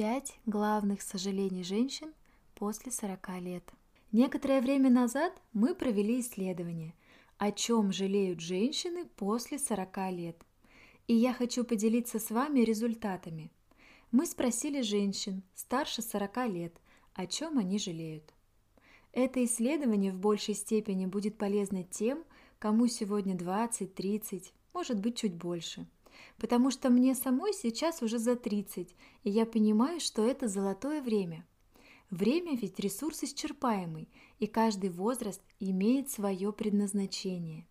Пять главных сожалений женщин после 40 лет. Некоторое время назад мы провели исследование, о чем жалеют женщины после 40 лет. И я хочу поделиться с вами результатами. Мы спросили женщин старше 40 лет, о чем они жалеют. Это исследование в большей степени будет полезно тем, кому сегодня 20, 30, может быть чуть больше. Потому что мне самой сейчас уже за 30, и я понимаю, что это золотое время. Время ведь ресурс исчерпаемый, и каждый возраст имеет свое предназначение.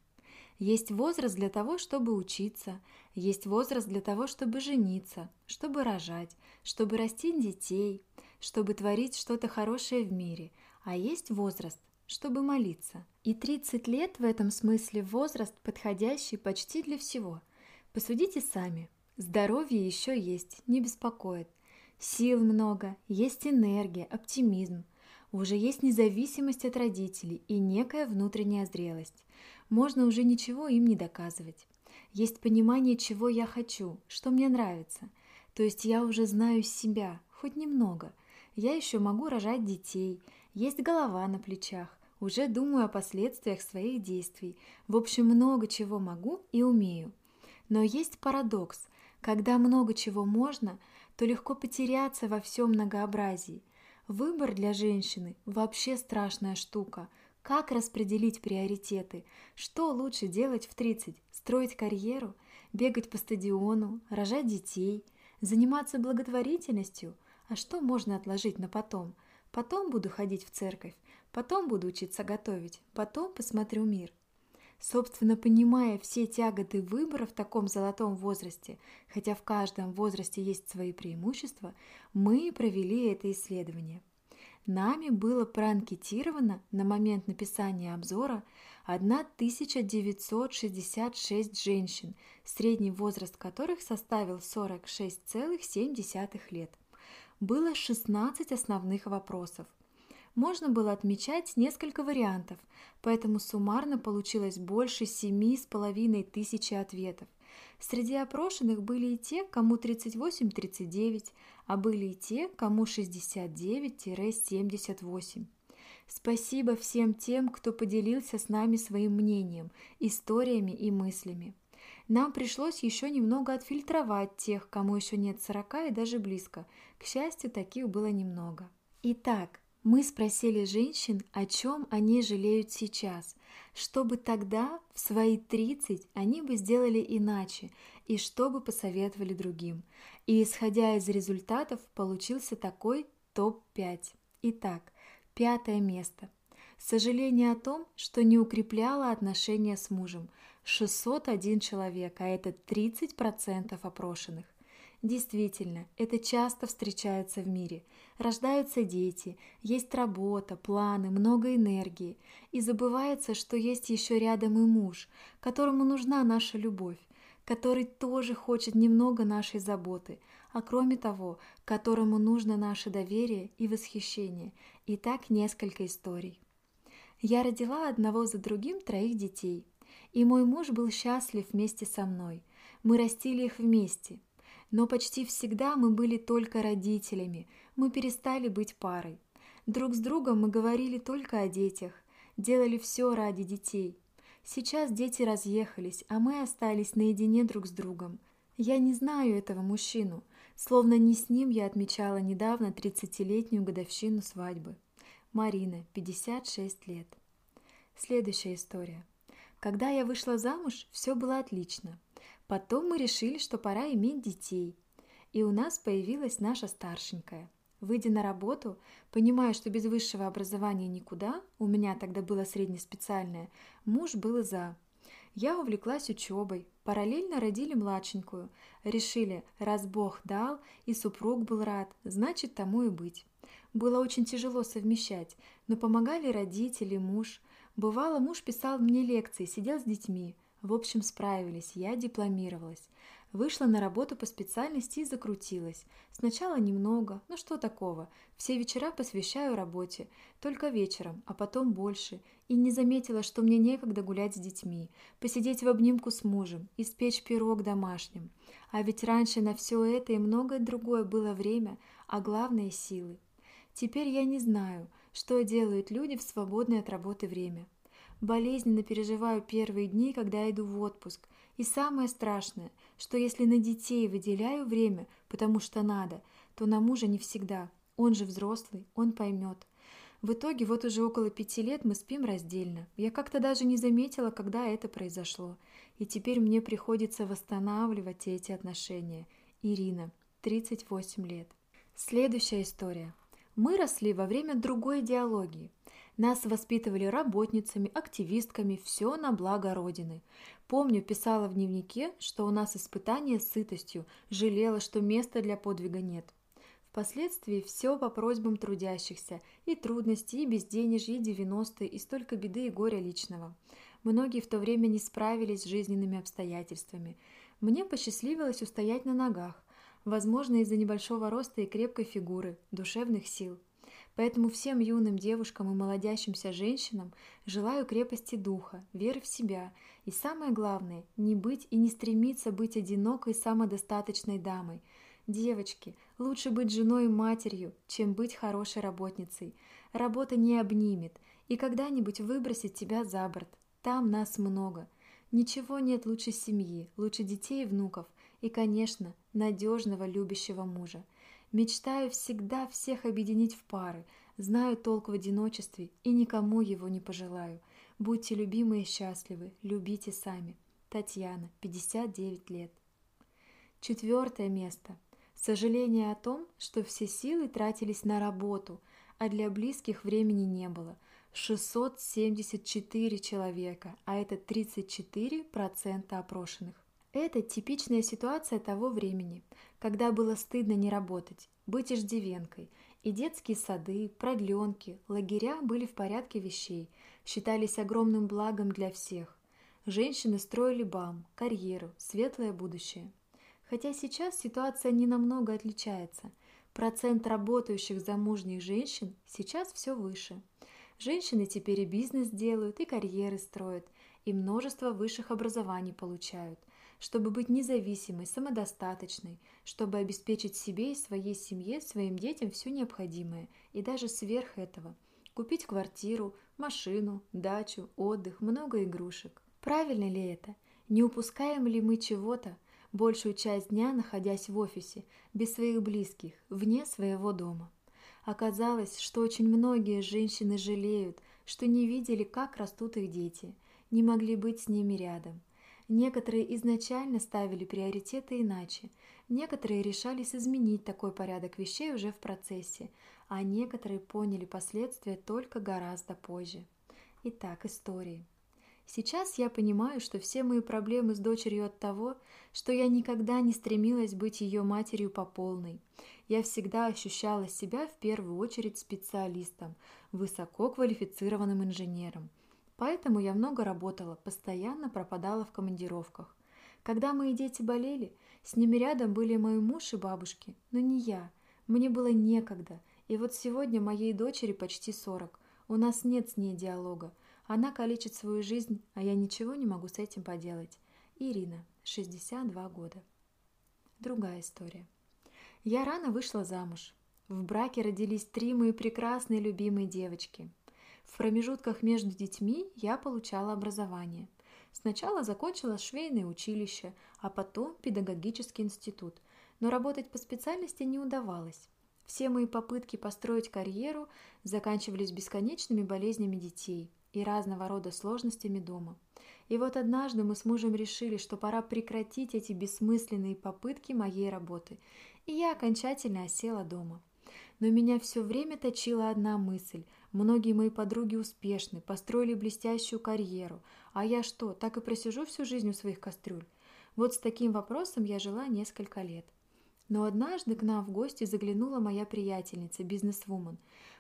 Есть возраст для того, чтобы учиться, есть возраст для того, чтобы жениться, чтобы рожать, чтобы растить детей, чтобы творить что-то хорошее в мире, а есть возраст, чтобы молиться. И 30 лет в этом смысле возраст, подходящий почти для всего. Посудите сами. Здоровье еще есть, не беспокоит. Сил много, есть энергия, оптимизм. Уже есть независимость от родителей и некая внутренняя зрелость. Можно уже ничего им не доказывать. Есть понимание, чего я хочу, что мне нравится. То есть я уже знаю себя, хоть немного. Я еще могу рожать детей, есть голова на плечах, уже думаю о последствиях своих действий. В общем, много чего могу и умею. Но есть парадокс. Когда много чего можно, то легко потеряться во всем многообразии. Выбор для женщины вообще страшная штука. Как распределить приоритеты? Что лучше делать в 30? Строить карьеру? Бегать по стадиону? Рожать детей? Заниматься благотворительностью? А что можно отложить на потом? Потом буду ходить в церковь. Потом буду учиться готовить, потом посмотрю мир. Собственно, понимая все тяготы выбора в таком золотом возрасте, хотя в каждом возрасте есть свои преимущества, мы провели это исследование. Нами было проанкетировано на момент написания обзора 1966 женщин, средний возраст которых составил 46,7 лет. Было 16 основных вопросов – можно было отмечать несколько вариантов, поэтому суммарно получилось больше семи с половиной тысячи ответов. Среди опрошенных были и те, кому 38-39, а были и те, кому 69-78. Спасибо всем тем, кто поделился с нами своим мнением, историями и мыслями. Нам пришлось еще немного отфильтровать тех, кому еще нет 40 и даже близко. К счастью, таких было немного. Итак, мы спросили женщин, о чем они жалеют сейчас, чтобы тогда, в свои 30, они бы сделали иначе, и что бы посоветовали другим. И исходя из результатов, получился такой топ-5. Итак, пятое место. Сожаление о том, что не укрепляло отношения с мужем. 601 человек, а это 30% опрошенных. Действительно, это часто встречается в мире. Рождаются дети, есть работа, планы, много энергии. И забывается, что есть еще рядом и муж, которому нужна наша любовь, который тоже хочет немного нашей заботы, а кроме того, которому нужно наше доверие и восхищение. И так несколько историй. Я родила одного за другим троих детей, и мой муж был счастлив вместе со мной. Мы растили их вместе – но почти всегда мы были только родителями, мы перестали быть парой. Друг с другом мы говорили только о детях, делали все ради детей. Сейчас дети разъехались, а мы остались наедине друг с другом. Я не знаю этого мужчину, словно не с ним я отмечала недавно 30-летнюю годовщину свадьбы. Марина, 56 лет. Следующая история. Когда я вышла замуж, все было отлично. Потом мы решили, что пора иметь детей. И у нас появилась наша старшенькая. Выйдя на работу, понимая, что без высшего образования никуда, у меня тогда было среднеспециальное, муж был за. Я увлеклась учебой, параллельно родили младшенькую. Решили, раз Бог дал и супруг был рад, значит тому и быть. Было очень тяжело совмещать, но помогали родители, муж. Бывало, муж писал мне лекции, сидел с детьми – в общем, справились, я дипломировалась. Вышла на работу по специальности и закрутилась. Сначала немного, ну что такого, все вечера посвящаю работе, только вечером, а потом больше. И не заметила, что мне некогда гулять с детьми, посидеть в обнимку с мужем, испечь пирог домашним. А ведь раньше на все это и многое другое было время, а главное – силы. Теперь я не знаю, что делают люди в свободное от работы время. Болезненно переживаю первые дни, когда иду в отпуск – и самое страшное, что если на детей выделяю время, потому что надо, то на мужа не всегда. Он же взрослый, он поймет. В итоге вот уже около пяти лет мы спим раздельно. Я как-то даже не заметила, когда это произошло. И теперь мне приходится восстанавливать эти отношения. Ирина, 38 лет. Следующая история. Мы росли во время другой идеологии. Нас воспитывали работницами, активистками, все на благо Родины. Помню, писала в дневнике, что у нас испытание сытостью, жалела, что места для подвига нет. Впоследствии все по просьбам трудящихся, и трудности, и безденежье, и 90-е, и столько беды и горя личного. Многие в то время не справились с жизненными обстоятельствами. Мне посчастливилось устоять на ногах, возможно, из-за небольшого роста и крепкой фигуры, душевных сил. Поэтому всем юным девушкам и молодящимся женщинам желаю крепости духа, веры в себя и самое главное, не быть и не стремиться быть одинокой самодостаточной дамой. Девочки, лучше быть женой и матерью, чем быть хорошей работницей. Работа не обнимет и когда-нибудь выбросит тебя за борт. Там нас много. Ничего нет лучше семьи, лучше детей и внуков и, конечно, надежного любящего мужа. Мечтаю всегда всех объединить в пары, знаю толк в одиночестве и никому его не пожелаю. Будьте любимы и счастливы, любите сами. Татьяна, 59 лет. Четвертое место. Сожаление о том, что все силы тратились на работу, а для близких времени не было. 674 человека, а это 34% опрошенных. Это типичная ситуация того времени, когда было стыдно не работать, быть иждивенкой, и детские сады, продленки, лагеря были в порядке вещей, считались огромным благом для всех. Женщины строили бам, карьеру, светлое будущее. Хотя сейчас ситуация не намного отличается. Процент работающих замужних женщин сейчас все выше. Женщины теперь и бизнес делают, и карьеры строят, и множество высших образований получают чтобы быть независимой, самодостаточной, чтобы обеспечить себе и своей семье, своим детям все необходимое, и даже сверх этого. Купить квартиру, машину, дачу, отдых, много игрушек. Правильно ли это? Не упускаем ли мы чего-то, большую часть дня находясь в офисе, без своих близких, вне своего дома? Оказалось, что очень многие женщины жалеют, что не видели, как растут их дети, не могли быть с ними рядом – Некоторые изначально ставили приоритеты иначе, некоторые решались изменить такой порядок вещей уже в процессе, а некоторые поняли последствия только гораздо позже. Итак, истории. Сейчас я понимаю, что все мои проблемы с дочерью от того, что я никогда не стремилась быть ее матерью по полной. Я всегда ощущала себя в первую очередь специалистом, высококвалифицированным инженером – Поэтому я много работала, постоянно пропадала в командировках. Когда мои дети болели, с ними рядом были мой муж и бабушки, но не я. Мне было некогда. И вот сегодня моей дочери почти 40. У нас нет с ней диалога. Она калечит свою жизнь, а я ничего не могу с этим поделать. Ирина, 62 года. Другая история. Я рано вышла замуж. В браке родились три мои прекрасные любимые девочки. В промежутках между детьми я получала образование. Сначала закончила швейное училище, а потом педагогический институт, но работать по специальности не удавалось. Все мои попытки построить карьеру заканчивались бесконечными болезнями детей и разного рода сложностями дома. И вот однажды мы с мужем решили, что пора прекратить эти бессмысленные попытки моей работы, и я окончательно осела дома. Но меня все время точила одна мысль – Многие мои подруги успешны, построили блестящую карьеру. А я что, так и просижу всю жизнь у своих кастрюль? Вот с таким вопросом я жила несколько лет. Но однажды к нам в гости заглянула моя приятельница, бизнесвумен.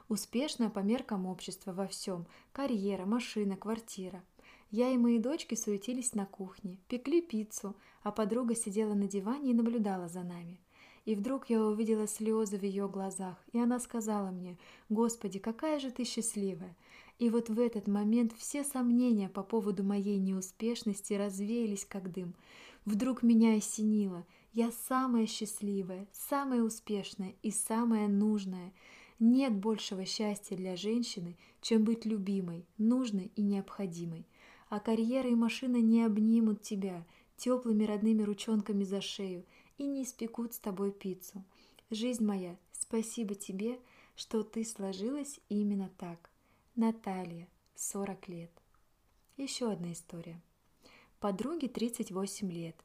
Успешная по меркам общества во всем. Карьера, машина, квартира. Я и мои дочки суетились на кухне, пекли пиццу, а подруга сидела на диване и наблюдала за нами. И вдруг я увидела слезы в ее глазах, и она сказала мне, «Господи, какая же ты счастливая!» И вот в этот момент все сомнения по поводу моей неуспешности развеялись как дым. Вдруг меня осенило. Я самая счастливая, самая успешная и самая нужная. Нет большего счастья для женщины, чем быть любимой, нужной и необходимой. А карьера и машина не обнимут тебя теплыми родными ручонками за шею и не испекут с тобой пиццу. Жизнь моя, спасибо тебе, что ты сложилась именно так. Наталья, 40 лет. Еще одна история. Подруге 38 лет.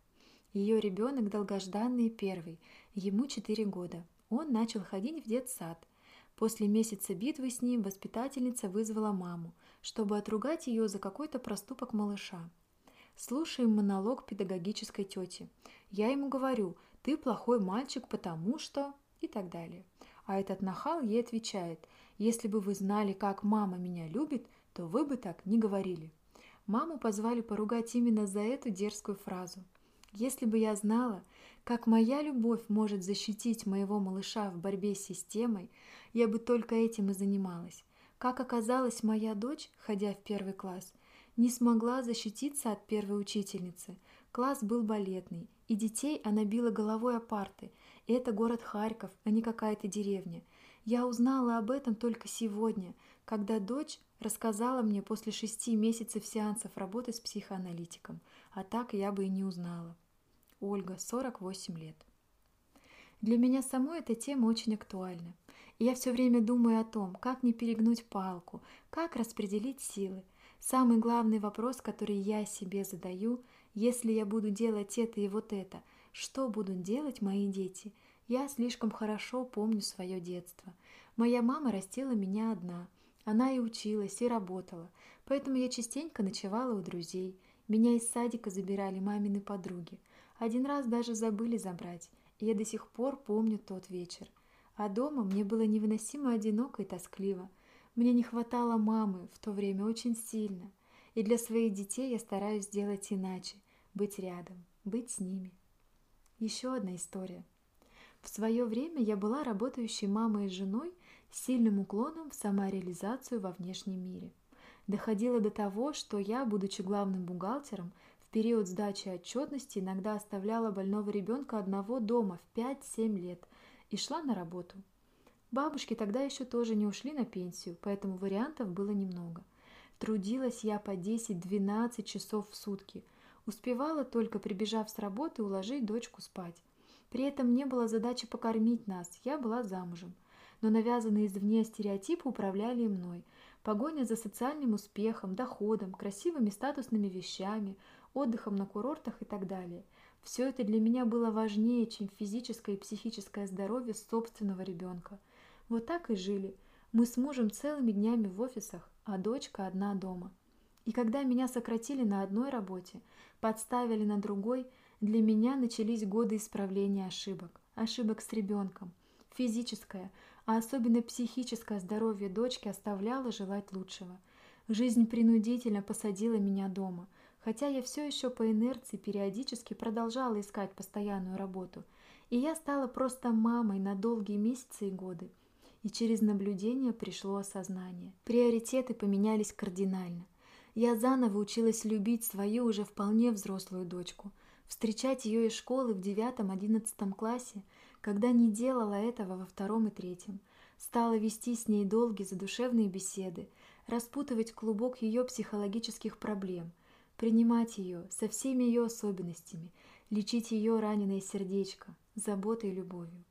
Ее ребенок долгожданный первый, ему 4 года. Он начал ходить в детсад. После месяца битвы с ним воспитательница вызвала маму, чтобы отругать ее за какой-то проступок малыша. Слушаем монолог педагогической тети. Я ему говорю, ты плохой мальчик, потому что... и так далее. А этот нахал ей отвечает, если бы вы знали, как мама меня любит, то вы бы так не говорили. Маму позвали поругать именно за эту дерзкую фразу. Если бы я знала, как моя любовь может защитить моего малыша в борьбе с системой, я бы только этим и занималась. Как оказалось, моя дочь, ходя в первый класс, не смогла защититься от первой учительницы. Класс был балетный, и детей она била головой о парты. Это город Харьков, а не какая-то деревня. Я узнала об этом только сегодня, когда дочь рассказала мне после шести месяцев сеансов работы с психоаналитиком, а так я бы и не узнала. Ольга, 48 лет. Для меня самой эта тема очень актуальна. И я все время думаю о том, как не перегнуть палку, как распределить силы. Самый главный вопрос, который я себе задаю, если я буду делать это и вот это, что будут делать мои дети – я слишком хорошо помню свое детство. Моя мама растила меня одна. Она и училась, и работала. Поэтому я частенько ночевала у друзей. Меня из садика забирали мамины подруги. Один раз даже забыли забрать. И я до сих пор помню тот вечер. А дома мне было невыносимо одиноко и тоскливо. Мне не хватало мамы в то время очень сильно. И для своих детей я стараюсь сделать иначе. Быть рядом, быть с ними. Еще одна история – в свое время я была работающей мамой и женой с сильным уклоном в самореализацию во внешнем мире. Доходило до того, что я, будучи главным бухгалтером, в период сдачи отчетности иногда оставляла больного ребенка одного дома в 5-7 лет и шла на работу. Бабушки тогда еще тоже не ушли на пенсию, поэтому вариантов было немного. Трудилась я по 10-12 часов в сутки. Успевала только, прибежав с работы, уложить дочку спать. При этом не было задачи покормить нас, я была замужем. Но навязанные извне стереотипы управляли мной. Погоня за социальным успехом, доходом, красивыми статусными вещами, отдыхом на курортах и так далее. Все это для меня было важнее, чем физическое и психическое здоровье собственного ребенка. Вот так и жили. Мы с мужем целыми днями в офисах, а дочка одна дома. И когда меня сократили на одной работе, подставили на другой – для меня начались годы исправления ошибок, ошибок с ребенком. Физическое, а особенно психическое здоровье дочки оставляло желать лучшего. Жизнь принудительно посадила меня дома, хотя я все еще по инерции периодически продолжала искать постоянную работу. И я стала просто мамой на долгие месяцы и годы. И через наблюдение пришло осознание. Приоритеты поменялись кардинально. Я заново училась любить свою уже вполне взрослую дочку – встречать ее из школы в девятом-одиннадцатом классе, когда не делала этого во втором и третьем, стала вести с ней долгие задушевные беседы, распутывать клубок ее психологических проблем, принимать ее со всеми ее особенностями, лечить ее раненое сердечко, заботой и любовью.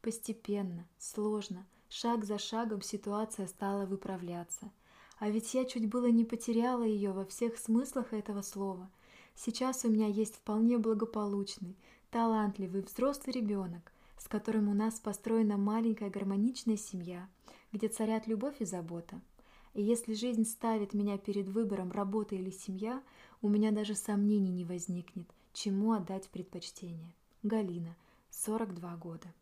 Постепенно, сложно, шаг за шагом ситуация стала выправляться. А ведь я чуть было не потеряла ее во всех смыслах этого слова – Сейчас у меня есть вполне благополучный, талантливый взрослый ребенок, с которым у нас построена маленькая гармоничная семья, где царят любовь и забота. И если жизнь ставит меня перед выбором работа или семья, у меня даже сомнений не возникнет, чему отдать предпочтение. Галина, 42 года.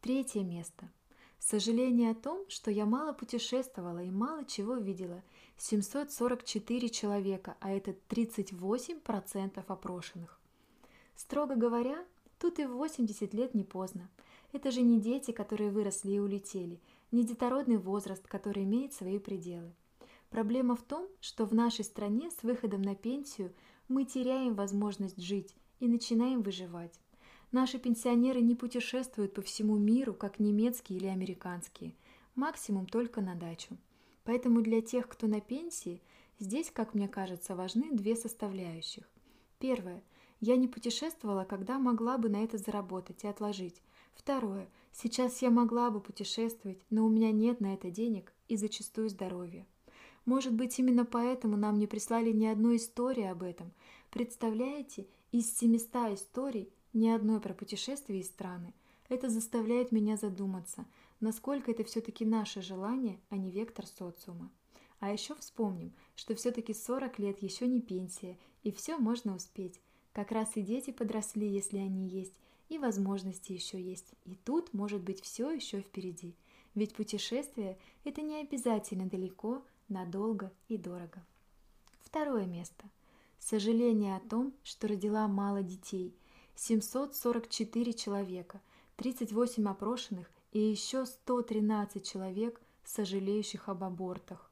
Третье место – Сожаление о том, что я мало путешествовала и мало чего видела. 744 человека, а это 38% опрошенных. Строго говоря, тут и в 80 лет не поздно. Это же не дети, которые выросли и улетели, не детородный возраст, который имеет свои пределы. Проблема в том, что в нашей стране с выходом на пенсию мы теряем возможность жить и начинаем выживать. Наши пенсионеры не путешествуют по всему миру, как немецкие или американские, максимум только на дачу. Поэтому для тех, кто на пенсии, здесь, как мне кажется, важны две составляющих. Первое. Я не путешествовала, когда могла бы на это заработать и отложить. Второе. Сейчас я могла бы путешествовать, но у меня нет на это денег и зачастую здоровья. Может быть, именно поэтому нам не прислали ни одной истории об этом. Представляете, из 700 историй ни одной про путешествия и страны. Это заставляет меня задуматься, насколько это все-таки наше желание, а не вектор социума. А еще вспомним, что все-таки 40 лет еще не пенсия, и все можно успеть. Как раз и дети подросли, если они есть, и возможности еще есть. И тут может быть все еще впереди. Ведь путешествие – это не обязательно далеко, надолго и дорого. Второе место. Сожаление о том, что родила мало детей. 744 человека, 38 опрошенных и еще 113 человек, сожалеющих об абортах.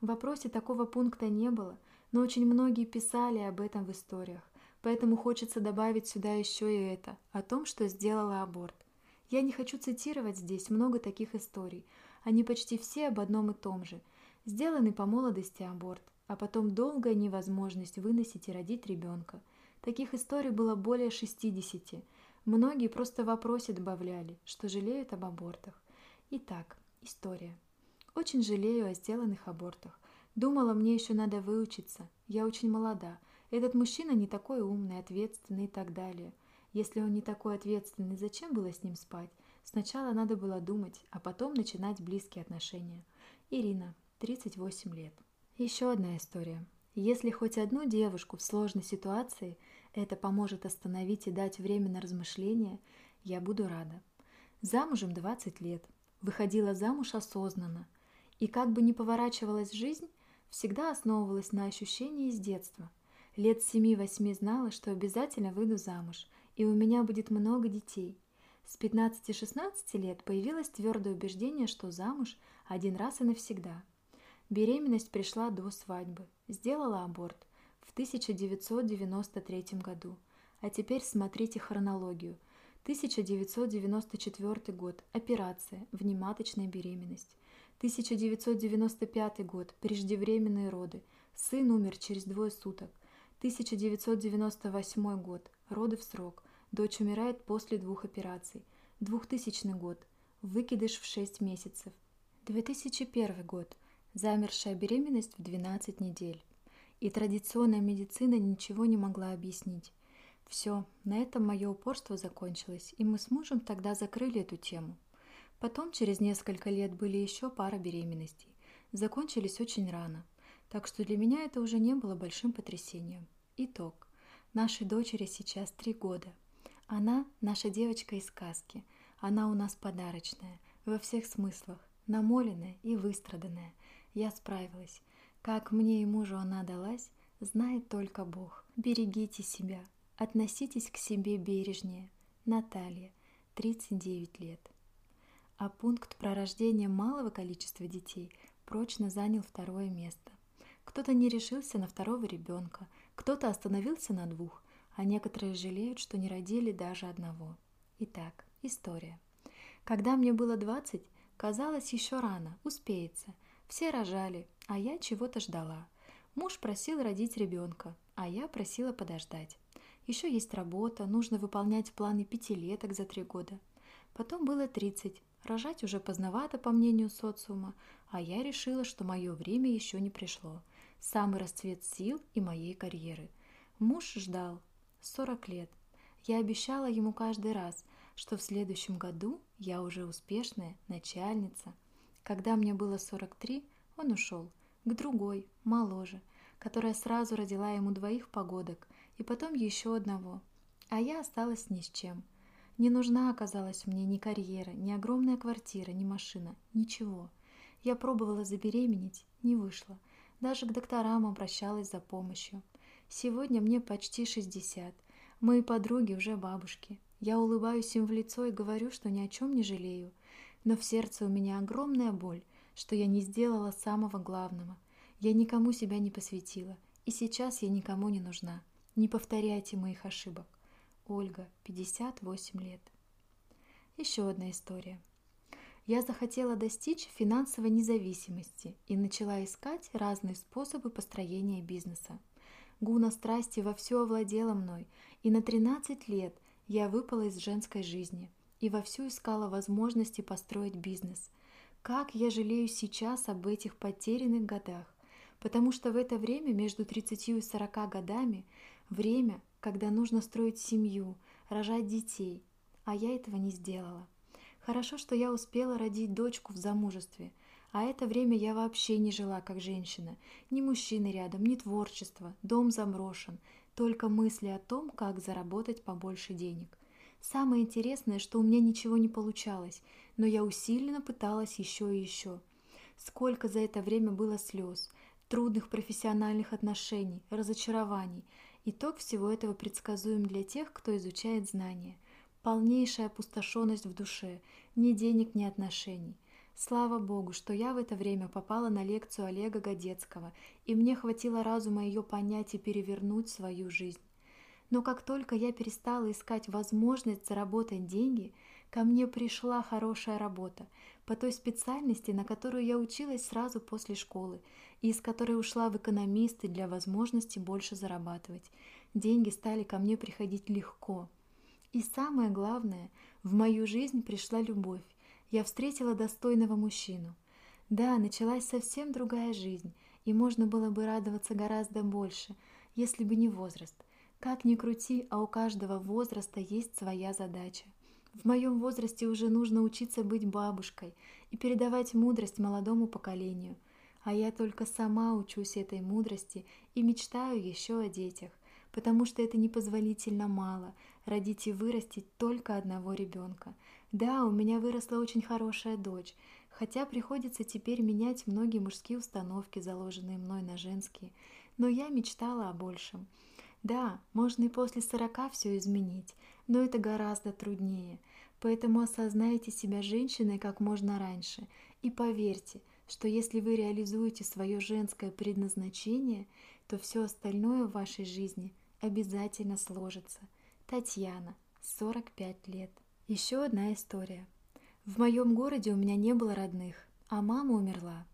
В вопросе такого пункта не было, но очень многие писали об этом в историях, поэтому хочется добавить сюда еще и это, о том, что сделала аборт. Я не хочу цитировать здесь много таких историй, они почти все об одном и том же – Сделанный по молодости аборт, а потом долгая невозможность выносить и родить ребенка. Таких историй было более 60. Многие просто в вопросе добавляли, что жалеют об абортах. Итак, история. Очень жалею о сделанных абортах. Думала, мне еще надо выучиться. Я очень молода. Этот мужчина не такой умный, ответственный и так далее. Если он не такой ответственный, зачем было с ним спать? Сначала надо было думать, а потом начинать близкие отношения. Ирина, 38 лет. Еще одна история. Если хоть одну девушку в сложной ситуации это поможет остановить и дать время на размышления, я буду рада. Замужем 20 лет. Выходила замуж осознанно. И как бы ни поворачивалась жизнь, всегда основывалась на ощущении из детства. Лет 7-8 знала, что обязательно выйду замуж, и у меня будет много детей. С 15-16 лет появилось твердое убеждение, что замуж один раз и навсегда – Беременность пришла до свадьбы. Сделала аборт в 1993 году. А теперь смотрите хронологию. 1994 год. Операция. Внематочная беременность. 1995 год. Преждевременные роды. Сын умер через двое суток. 1998 год. Роды в срок. Дочь умирает после двух операций. 2000 год. Выкидыш в 6 месяцев. 2001 год замершая беременность в 12 недель. И традиционная медицина ничего не могла объяснить. Все, на этом мое упорство закончилось, и мы с мужем тогда закрыли эту тему. Потом, через несколько лет, были еще пара беременностей. Закончились очень рано, так что для меня это уже не было большим потрясением. Итог. Нашей дочери сейчас три года. Она наша девочка из сказки. Она у нас подарочная, во всех смыслах, намоленная и выстраданная – я справилась. Как мне и мужу она далась, знает только Бог. Берегите себя, относитесь к себе бережнее. Наталья, 39 лет. А пункт про рождение малого количества детей прочно занял второе место. Кто-то не решился на второго ребенка, кто-то остановился на двух, а некоторые жалеют, что не родили даже одного. Итак, история. Когда мне было 20, казалось еще рано, успеется – все рожали, а я чего-то ждала. Муж просил родить ребенка, а я просила подождать. Еще есть работа, нужно выполнять планы пятилеток за три года. Потом было 30. Рожать уже поздновато, по мнению социума, а я решила, что мое время еще не пришло. Самый расцвет сил и моей карьеры. Муж ждал. 40 лет. Я обещала ему каждый раз, что в следующем году я уже успешная начальница – когда мне было 43, он ушел к другой, моложе, которая сразу родила ему двоих погодок и потом еще одного. А я осталась ни с чем. Не нужна оказалась мне ни карьера, ни огромная квартира, ни машина, ничего. Я пробовала забеременеть, не вышло. Даже к докторам обращалась за помощью. Сегодня мне почти 60, Мои подруги уже бабушки. Я улыбаюсь им в лицо и говорю, что ни о чем не жалею. Но в сердце у меня огромная боль, что я не сделала самого главного. Я никому себя не посвятила, и сейчас я никому не нужна. Не повторяйте моих ошибок. Ольга, 58 лет. Еще одна история. Я захотела достичь финансовой независимости и начала искать разные способы построения бизнеса. Гуна страсти вовсю овладела мной, и на 13 лет я выпала из женской жизни и вовсю искала возможности построить бизнес. Как я жалею сейчас об этих потерянных годах, потому что в это время между 30 и 40 годами время, когда нужно строить семью, рожать детей, а я этого не сделала. Хорошо, что я успела родить дочку в замужестве, а это время я вообще не жила как женщина. Ни мужчины рядом, ни творчества, дом заброшен, только мысли о том, как заработать побольше денег. Самое интересное, что у меня ничего не получалось, но я усиленно пыталась еще и еще. Сколько за это время было слез, трудных профессиональных отношений, разочарований. Итог всего этого предсказуем для тех, кто изучает знания – полнейшая опустошенность в душе, ни денег, ни отношений. Слава Богу, что я в это время попала на лекцию Олега Годецкого, и мне хватило разума ее понять и перевернуть свою жизнь. Но как только я перестала искать возможность заработать деньги, ко мне пришла хорошая работа по той специальности, на которую я училась сразу после школы, и из которой ушла в экономисты для возможности больше зарабатывать. Деньги стали ко мне приходить легко, и самое главное, в мою жизнь пришла любовь. Я встретила достойного мужчину. Да, началась совсем другая жизнь, и можно было бы радоваться гораздо больше, если бы не возраст. Как ни крути, а у каждого возраста есть своя задача. В моем возрасте уже нужно учиться быть бабушкой и передавать мудрость молодому поколению. А я только сама учусь этой мудрости и мечтаю еще о детях, потому что это непозволительно мало, родить и вырастить только одного ребенка. Да, у меня выросла очень хорошая дочь, хотя приходится теперь менять многие мужские установки, заложенные мной на женские, но я мечтала о большем. Да, можно и после сорока все изменить, но это гораздо труднее, поэтому осознайте себя женщиной как можно раньше и поверьте, что если вы реализуете свое женское предназначение, то все остальное в вашей жизни обязательно сложится – Татьяна, 45 лет. Еще одна история. В моем городе у меня не было родных, а мама умерла.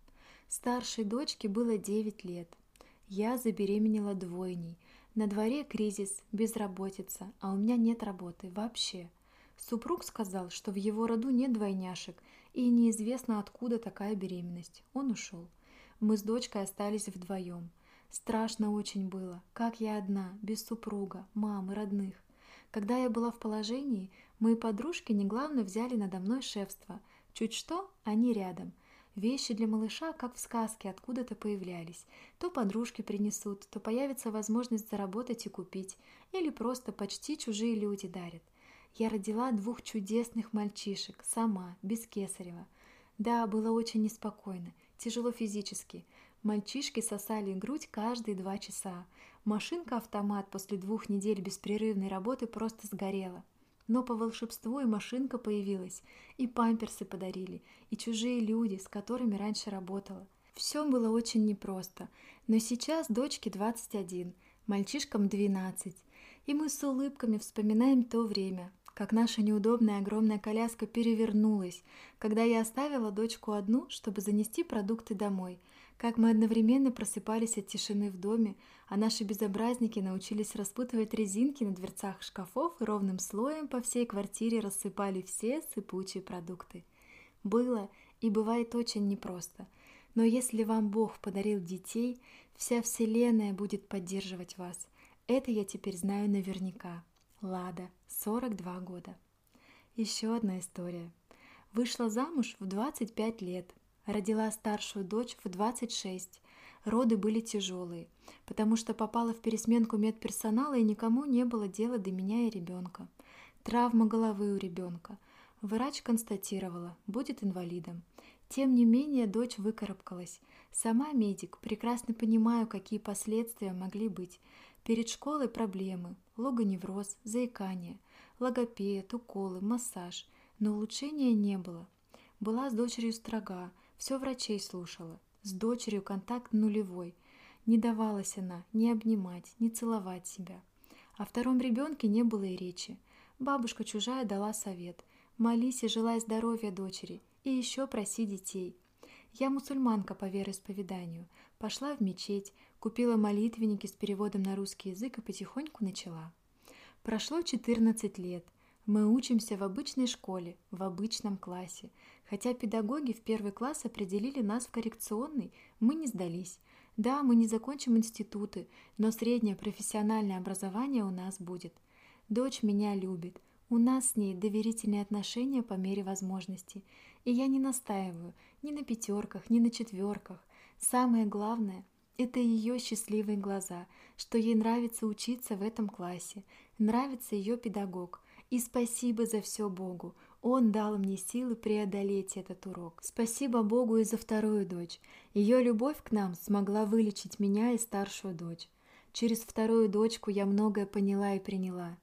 Старшей дочке было 9 лет. Я забеременела двойней. На дворе кризис, безработица, а у меня нет работы вообще. Супруг сказал, что в его роду нет двойняшек, и неизвестно, откуда такая беременность. Он ушел. Мы с дочкой остались вдвоем. Страшно очень было, как я одна, без супруга, мамы, родных. Когда я была в положении, мои подружки неглавно взяли надо мной шефство. Чуть что, они рядом. Вещи для малыша, как в сказке, откуда-то появлялись. То подружки принесут, то появится возможность заработать и купить. Или просто почти чужие люди дарят. Я родила двух чудесных мальчишек, сама, без кесарева. Да, было очень неспокойно, тяжело физически. Мальчишки сосали грудь каждые два часа. Машинка-автомат после двух недель беспрерывной работы просто сгорела. Но по волшебству и машинка появилась, и памперсы подарили, и чужие люди, с которыми раньше работала. Все было очень непросто, но сейчас дочке 21, мальчишкам 12, и мы с улыбками вспоминаем то время, как наша неудобная огромная коляска перевернулась, когда я оставила дочку одну, чтобы занести продукты домой – как мы одновременно просыпались от тишины в доме, а наши безобразники научились распутывать резинки на дверцах шкафов и ровным слоем по всей квартире рассыпали все сыпучие продукты. Было и бывает очень непросто, но если вам Бог подарил детей, вся Вселенная будет поддерживать вас. Это я теперь знаю наверняка. Лада, 42 года. Еще одна история. Вышла замуж в 25 лет – Родила старшую дочь в 26. Роды были тяжелые, потому что попала в пересменку медперсонала и никому не было дела до меня и ребенка. Травма головы у ребенка. Врач констатировала, будет инвалидом. Тем не менее, дочь выкарабкалась. Сама медик, прекрасно понимаю, какие последствия могли быть. Перед школой проблемы, логоневроз, заикание, логопед, уколы, массаж, но улучшения не было. Была с дочерью строга, все врачей слушала. С дочерью контакт нулевой. Не давалась она ни обнимать, ни целовать себя. О втором ребенке не было и речи. Бабушка чужая дала совет. Молись и желай здоровья дочери. И еще проси детей. Я мусульманка по вероисповеданию. Пошла в мечеть, купила молитвенники с переводом на русский язык и потихоньку начала. Прошло 14 лет. Мы учимся в обычной школе, в обычном классе. Хотя педагоги в первый класс определили нас в коррекционный, мы не сдались. Да, мы не закончим институты, но среднее профессиональное образование у нас будет. Дочь меня любит. У нас с ней доверительные отношения по мере возможности. И я не настаиваю ни на пятерках, ни на четверках. Самое главное – это ее счастливые глаза, что ей нравится учиться в этом классе, нравится ее педагог, и спасибо за все Богу. Он дал мне силы преодолеть этот урок. Спасибо Богу и за вторую дочь. Ее любовь к нам смогла вылечить меня и старшую дочь. Через вторую дочку я многое поняла и приняла.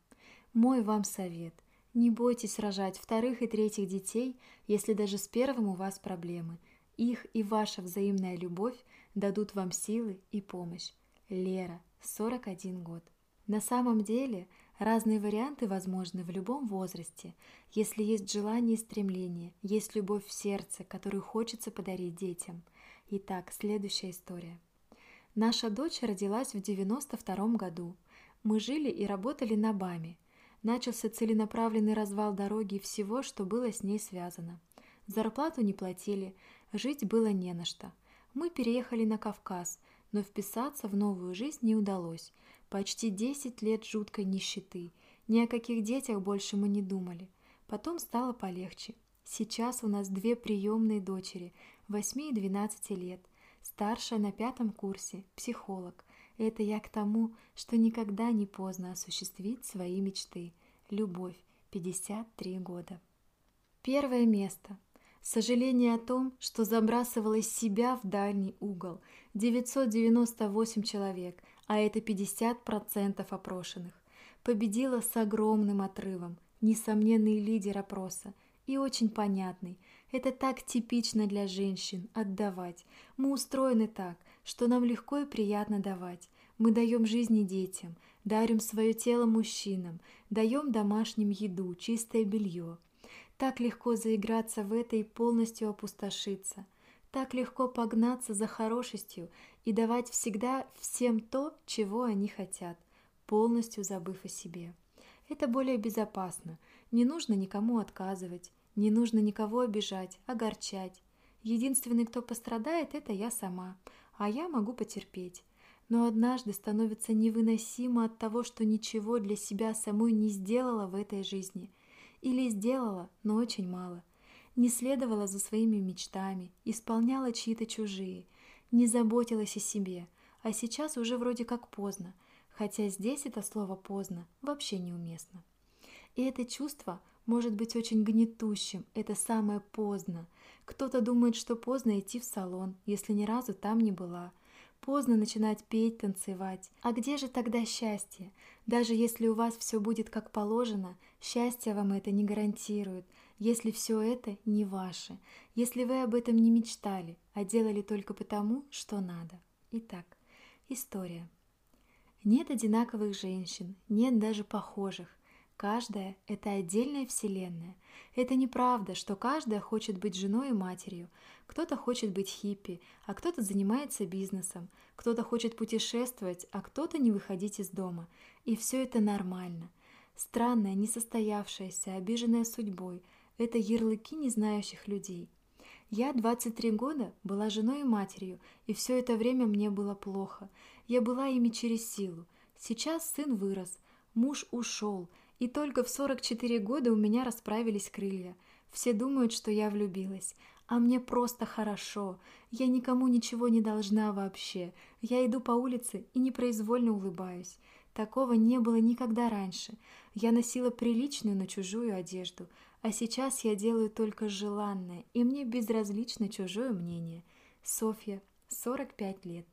Мой вам совет. Не бойтесь рожать вторых и третьих детей, если даже с первым у вас проблемы. Их и ваша взаимная любовь дадут вам силы и помощь. Лера, 41 год. На самом деле разные варианты возможны в любом возрасте, если есть желание и стремление, есть любовь в сердце, которую хочется подарить детям. Итак, следующая история. Наша дочь родилась в 92 году. Мы жили и работали на БАМе. Начался целенаправленный развал дороги и всего, что было с ней связано. Зарплату не платили, жить было не на что. Мы переехали на Кавказ, но вписаться в новую жизнь не удалось. Почти 10 лет жуткой нищеты. Ни о каких детях больше мы не думали. Потом стало полегче. Сейчас у нас две приемные дочери, 8 и 12 лет. Старшая на пятом курсе, психолог. Это я к тому, что никогда не поздно осуществить свои мечты. Любовь, 53 года. Первое место. Сожаление о том, что забрасывала себя в дальний угол. 998 человек, а это 50% опрошенных. Победила с огромным отрывом, несомненный лидер опроса и очень понятный. Это так типично для женщин – отдавать. Мы устроены так, что нам легко и приятно давать. Мы даем жизни детям, дарим свое тело мужчинам, даем домашним еду, чистое белье. Так легко заиграться в это и полностью опустошиться. Так легко погнаться за хорошестью и давать всегда всем то, чего они хотят, полностью забыв о себе. Это более безопасно, не нужно никому отказывать, не нужно никого обижать, огорчать. Единственный, кто пострадает, это я сама, а я могу потерпеть. Но однажды становится невыносимо от того, что ничего для себя самой не сделала в этой жизни. Или сделала, но очень мало. Не следовала за своими мечтами, исполняла чьи-то чужие – не заботилась о себе, а сейчас уже вроде как поздно, хотя здесь это слово «поздно» вообще неуместно. И это чувство может быть очень гнетущим, это самое поздно. Кто-то думает, что поздно идти в салон, если ни разу там не была. Поздно начинать петь, танцевать. А где же тогда счастье? Даже если у вас все будет как положено, счастье вам это не гарантирует, если все это не ваше, если вы об этом не мечтали, а делали только потому, что надо. Итак, история. Нет одинаковых женщин, нет даже похожих. Каждая – это отдельная вселенная. Это неправда, что каждая хочет быть женой и матерью. Кто-то хочет быть хиппи, а кто-то занимается бизнесом. Кто-то хочет путешествовать, а кто-то не выходить из дома. И все это нормально. Странная, несостоявшаяся, обиженная судьбой – это ярлыки незнающих людей. Я 23 года была женой и матерью, и все это время мне было плохо. Я была ими через силу. Сейчас сын вырос, муж ушел, и только в 44 года у меня расправились крылья. Все думают, что я влюбилась, а мне просто хорошо. Я никому ничего не должна вообще. Я иду по улице и непроизвольно улыбаюсь. Такого не было никогда раньше. Я носила приличную, но чужую одежду, а сейчас я делаю только желанное, и мне безразлично чужое мнение. Софья, 45 лет.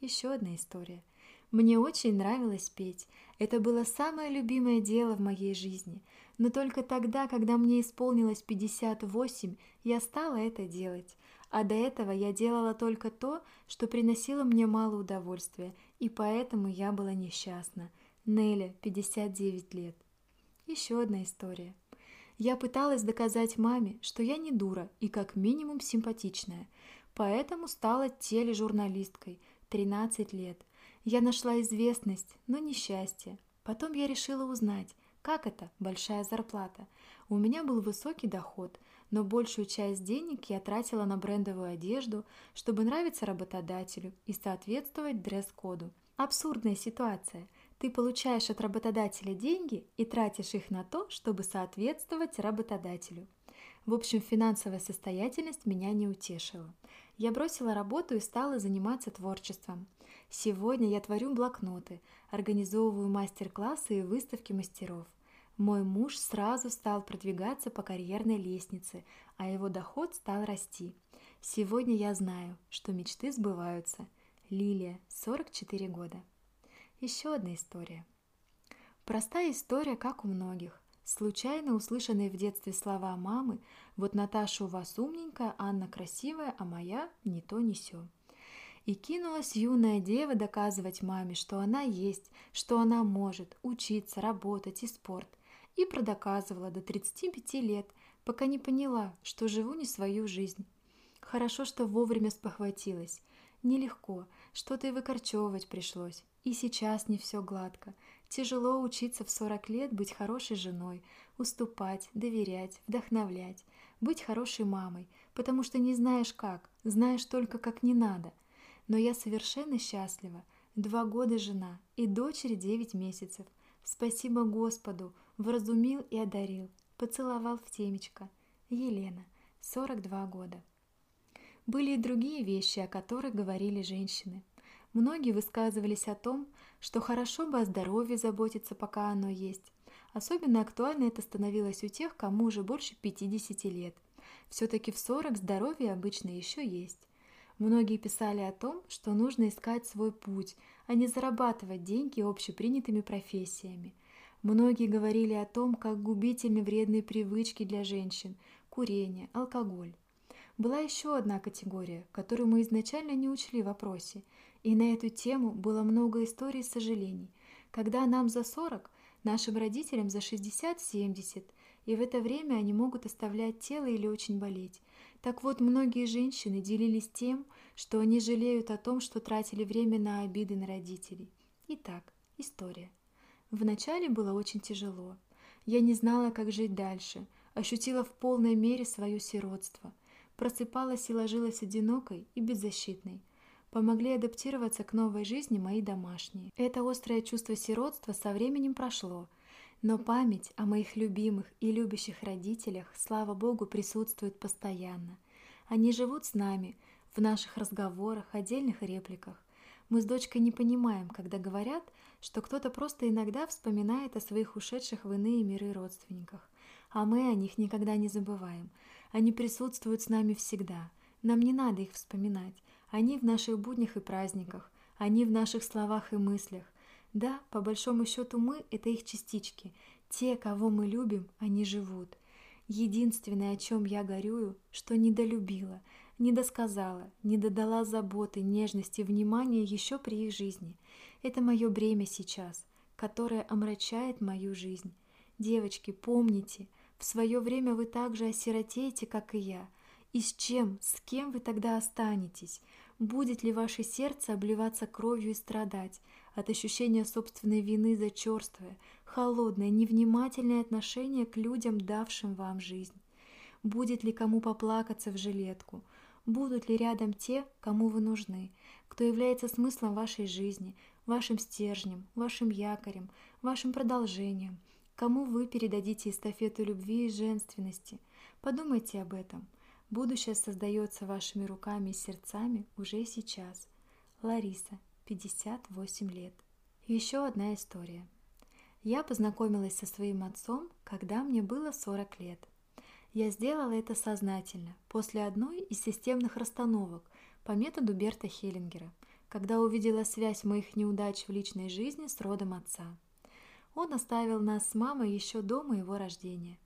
Еще одна история. Мне очень нравилось петь. Это было самое любимое дело в моей жизни. Но только тогда, когда мне исполнилось 58, я стала это делать. А до этого я делала только то, что приносило мне мало удовольствия, и поэтому я была несчастна. Неля, 59 лет. Еще одна история. Я пыталась доказать маме, что я не дура и как минимум симпатичная, поэтому стала тележурналисткой, 13 лет. Я нашла известность, но не счастье. Потом я решила узнать, как это большая зарплата. У меня был высокий доход, но большую часть денег я тратила на брендовую одежду, чтобы нравиться работодателю и соответствовать дресс-коду. Абсурдная ситуация – ты получаешь от работодателя деньги и тратишь их на то, чтобы соответствовать работодателю. В общем, финансовая состоятельность меня не утешила. Я бросила работу и стала заниматься творчеством. Сегодня я творю блокноты, организовываю мастер-классы и выставки мастеров. Мой муж сразу стал продвигаться по карьерной лестнице, а его доход стал расти. Сегодня я знаю, что мечты сбываются. Лилия, 44 года. Еще одна история. Простая история, как у многих. Случайно услышанные в детстве слова мамы «Вот Наташа у вас умненькая, Анна красивая, а моя не то не сё». И кинулась юная дева доказывать маме, что она есть, что она может учиться, работать и спорт. И продоказывала до 35 лет, пока не поняла, что живу не свою жизнь. Хорошо, что вовремя спохватилась. Нелегко, что-то и выкорчевывать пришлось. И сейчас не все гладко. Тяжело учиться в 40 лет быть хорошей женой, уступать, доверять, вдохновлять, быть хорошей мамой, потому что не знаешь как, знаешь только как не надо. Но я совершенно счастлива. Два года жена и дочери девять месяцев. Спасибо Господу, вразумил и одарил, поцеловал в темечко. Елена, 42 года. Были и другие вещи, о которых говорили женщины. Многие высказывались о том, что хорошо бы о здоровье заботиться, пока оно есть. Особенно актуально это становилось у тех, кому уже больше 50 лет. Все-таки в 40 здоровье обычно еще есть. Многие писали о том, что нужно искать свой путь, а не зарабатывать деньги общепринятыми профессиями. Многие говорили о том, как губительны вредные привычки для женщин – курение, алкоголь. Была еще одна категория, которую мы изначально не учли в вопросе – и на эту тему было много историй сожалений, когда нам за 40, нашим родителям за 60-70, и в это время они могут оставлять тело или очень болеть. Так вот, многие женщины делились тем, что они жалеют о том, что тратили время на обиды на родителей. Итак, история. Вначале было очень тяжело. Я не знала, как жить дальше, ощутила в полной мере свое сиротство. Просыпалась и ложилась одинокой и беззащитной – помогли адаптироваться к новой жизни мои домашние. Это острое чувство сиротства со временем прошло, но память о моих любимых и любящих родителях, слава Богу, присутствует постоянно. Они живут с нами в наших разговорах, отдельных репликах. Мы с дочкой не понимаем, когда говорят, что кто-то просто иногда вспоминает о своих ушедших в иные миры родственниках, а мы о них никогда не забываем. Они присутствуют с нами всегда. Нам не надо их вспоминать. Они в наших буднях и праздниках, они в наших словах и мыслях. Да, по большому счету мы – это их частички. Те, кого мы любим, они живут. Единственное, о чем я горюю, что недолюбила, недосказала, не додала заботы, нежности, внимания еще при их жизни. Это мое бремя сейчас, которое омрачает мою жизнь. Девочки, помните, в свое время вы так же осиротеете, как и я. И с чем, с кем вы тогда останетесь? Будет ли ваше сердце обливаться кровью и страдать от ощущения собственной вины за черствое, холодное, невнимательное отношение к людям, давшим вам жизнь? Будет ли кому поплакаться в жилетку? Будут ли рядом те, кому вы нужны, кто является смыслом вашей жизни, вашим стержнем, вашим якорем, вашим продолжением, кому вы передадите эстафету любви и женственности? Подумайте об этом – Будущее создается вашими руками и сердцами уже сейчас. Лариса, 58 лет. Еще одна история. Я познакомилась со своим отцом, когда мне было 40 лет. Я сделала это сознательно, после одной из системных расстановок по методу Берта Хеллингера, когда увидела связь моих неудач в личной жизни с родом отца. Он оставил нас с мамой еще до моего рождения.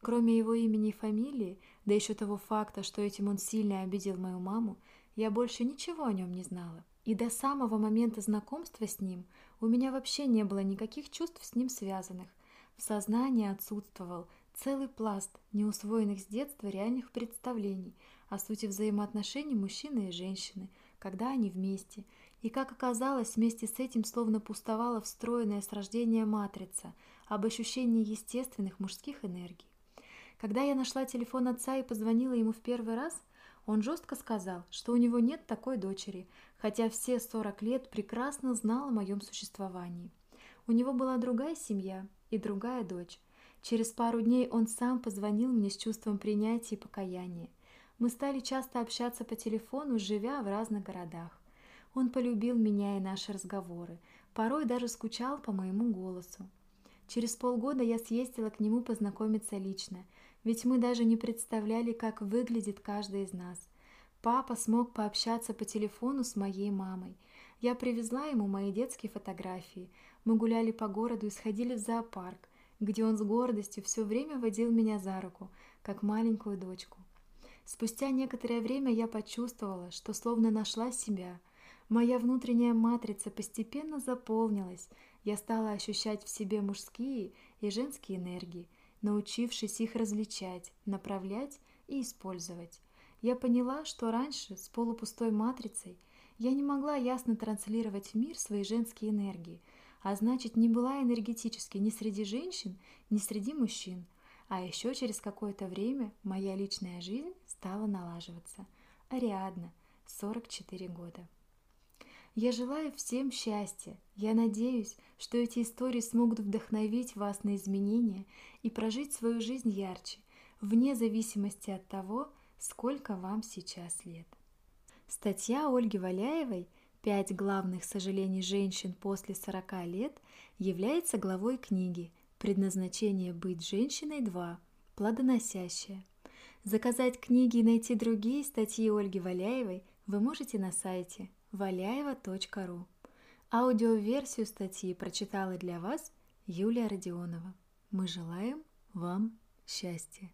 Кроме его имени и фамилии, да еще того факта, что этим он сильно обидел мою маму, я больше ничего о нем не знала. И до самого момента знакомства с ним у меня вообще не было никаких чувств с ним связанных. В сознании отсутствовал целый пласт неусвоенных с детства реальных представлений о сути взаимоотношений мужчины и женщины, когда они вместе. И, как оказалось, вместе с этим словно пустовала встроенная с рождения матрица об ощущении естественных мужских энергий. Когда я нашла телефон отца и позвонила ему в первый раз, он жестко сказал, что у него нет такой дочери, хотя все 40 лет прекрасно знал о моем существовании. У него была другая семья и другая дочь. Через пару дней он сам позвонил мне с чувством принятия и покаяния. Мы стали часто общаться по телефону, живя в разных городах. Он полюбил меня и наши разговоры, порой даже скучал по моему голосу. Через полгода я съездила к нему познакомиться лично, ведь мы даже не представляли, как выглядит каждый из нас. Папа смог пообщаться по телефону с моей мамой. Я привезла ему мои детские фотографии. Мы гуляли по городу и сходили в зоопарк, где он с гордостью все время водил меня за руку, как маленькую дочку. Спустя некоторое время я почувствовала, что словно нашла себя. Моя внутренняя матрица постепенно заполнилась, я стала ощущать в себе мужские и женские энергии, научившись их различать, направлять и использовать. Я поняла, что раньше с полупустой матрицей я не могла ясно транслировать в мир свои женские энергии, а значит не была энергетически ни среди женщин, ни среди мужчин. А еще через какое-то время моя личная жизнь стала налаживаться. Ариадна, 44 года. Я желаю всем счастья. Я надеюсь, что эти истории смогут вдохновить вас на изменения и прожить свою жизнь ярче, вне зависимости от того, сколько вам сейчас лет. Статья Ольги Валяевой «Пять главных сожалений женщин после 40 лет» является главой книги «Предназначение быть женщиной 2. Плодоносящая». Заказать книги и найти другие статьи Ольги Валяевой вы можете на сайте валяева.ру. Аудиоверсию статьи прочитала для вас Юлия Родионова. Мы желаем вам счастья.